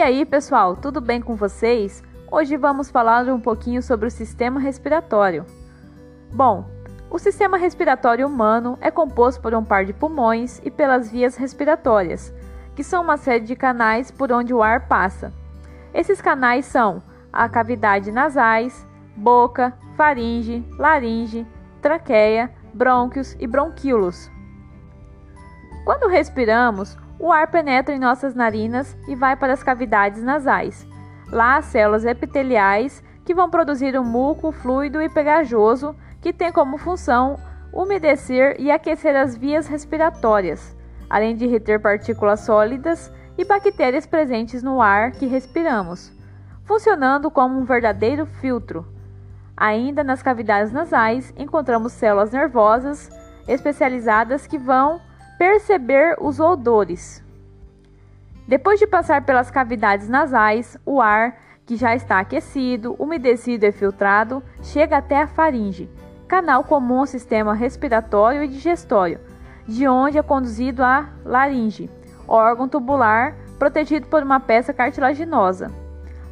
E aí, pessoal, tudo bem com vocês? Hoje vamos falar um pouquinho sobre o sistema respiratório. Bom, o sistema respiratório humano é composto por um par de pulmões e pelas vias respiratórias, que são uma série de canais por onde o ar passa. Esses canais são a cavidade nasais, boca, faringe, laringe, traqueia, brônquios e bronquíolos. Quando respiramos, o ar penetra em nossas narinas e vai para as cavidades nasais. Lá há células epiteliais que vão produzir um muco fluido e pegajoso que tem como função umedecer e aquecer as vias respiratórias, além de reter partículas sólidas e bactérias presentes no ar que respiramos, funcionando como um verdadeiro filtro. Ainda nas cavidades nasais encontramos células nervosas especializadas que vão perceber os odores. Depois de passar pelas cavidades nasais, o ar, que já está aquecido, umedecido e filtrado, chega até a faringe, canal comum ao sistema respiratório e digestório, de onde é conduzido a laringe, órgão tubular protegido por uma peça cartilaginosa.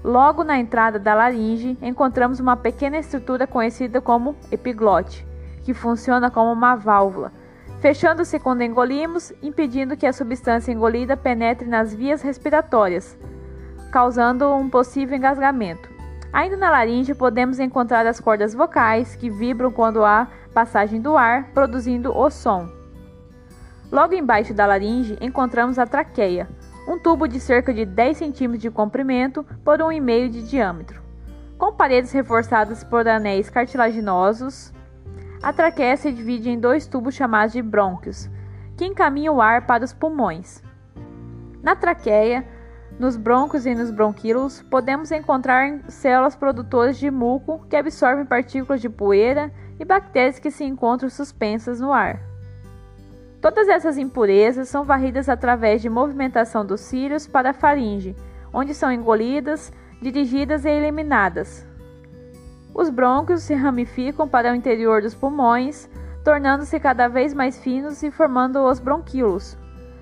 Logo na entrada da laringe, encontramos uma pequena estrutura conhecida como epiglote, que funciona como uma válvula fechando-se quando engolimos, impedindo que a substância engolida penetre nas vias respiratórias, causando um possível engasgamento. Ainda na laringe podemos encontrar as cordas vocais, que vibram quando há passagem do ar, produzindo o som. Logo embaixo da laringe encontramos a traqueia, um tubo de cerca de 10 cm de comprimento por 1,5 de diâmetro, com paredes reforçadas por anéis cartilaginosos a traqueia se divide em dois tubos chamados de brônquios, que encaminham o ar para os pulmões. Na traqueia, nos brônquios e nos bronquíolos, podemos encontrar células produtoras de muco que absorvem partículas de poeira e bactérias que se encontram suspensas no ar. Todas essas impurezas são varridas através de movimentação dos cílios para a faringe, onde são engolidas, dirigidas e eliminadas. Os brônquios se ramificam para o interior dos pulmões, tornando-se cada vez mais finos e formando os bronquíolos.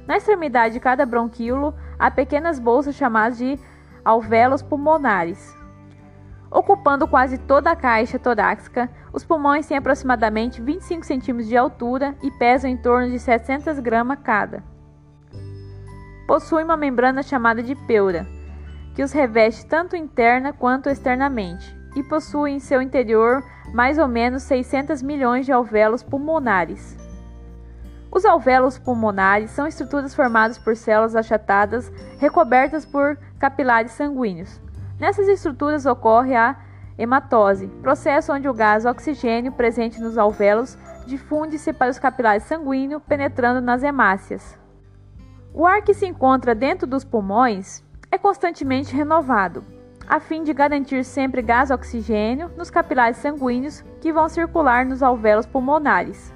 Na extremidade de cada bronquíolo há pequenas bolsas chamadas de alvéolos pulmonares. Ocupando quase toda a caixa torácica, os pulmões têm aproximadamente 25 cm de altura e pesam em torno de 700 gramas cada. Possuem uma membrana chamada de pleura, que os reveste tanto interna quanto externamente e possui em seu interior mais ou menos 600 milhões de alvéolos pulmonares. Os alvéolos pulmonares são estruturas formadas por células achatadas recobertas por capilares sanguíneos. Nessas estruturas ocorre a hematose, processo onde o gás oxigênio presente nos alvéolos difunde-se para os capilares sanguíneos, penetrando nas hemácias. O ar que se encontra dentro dos pulmões é constantemente renovado, a fim de garantir sempre gás oxigênio nos capilares sanguíneos que vão circular nos alvéolos pulmonares.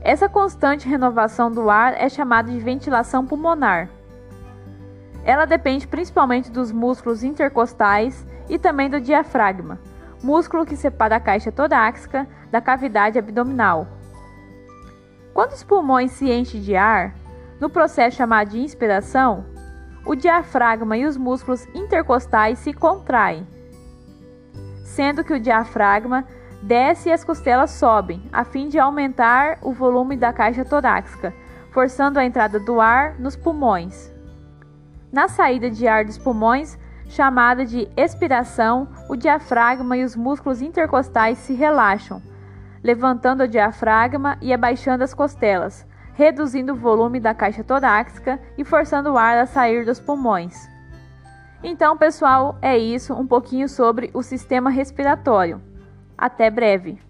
Essa constante renovação do ar é chamada de ventilação pulmonar. Ela depende principalmente dos músculos intercostais e também do diafragma, músculo que separa a caixa torácica da cavidade abdominal. Quando os pulmões se enchem de ar, no processo chamado de inspiração, o diafragma e os músculos intercostais se contraem, sendo que o diafragma desce e as costelas sobem, a fim de aumentar o volume da caixa torácica, forçando a entrada do ar nos pulmões. Na saída de ar dos pulmões, chamada de expiração, o diafragma e os músculos intercostais se relaxam, levantando o diafragma e abaixando as costelas, reduzindo o volume da caixa torácica e forçando o ar a sair dos pulmões. Então, pessoal, é isso, um pouquinho sobre o sistema respiratório. Até breve!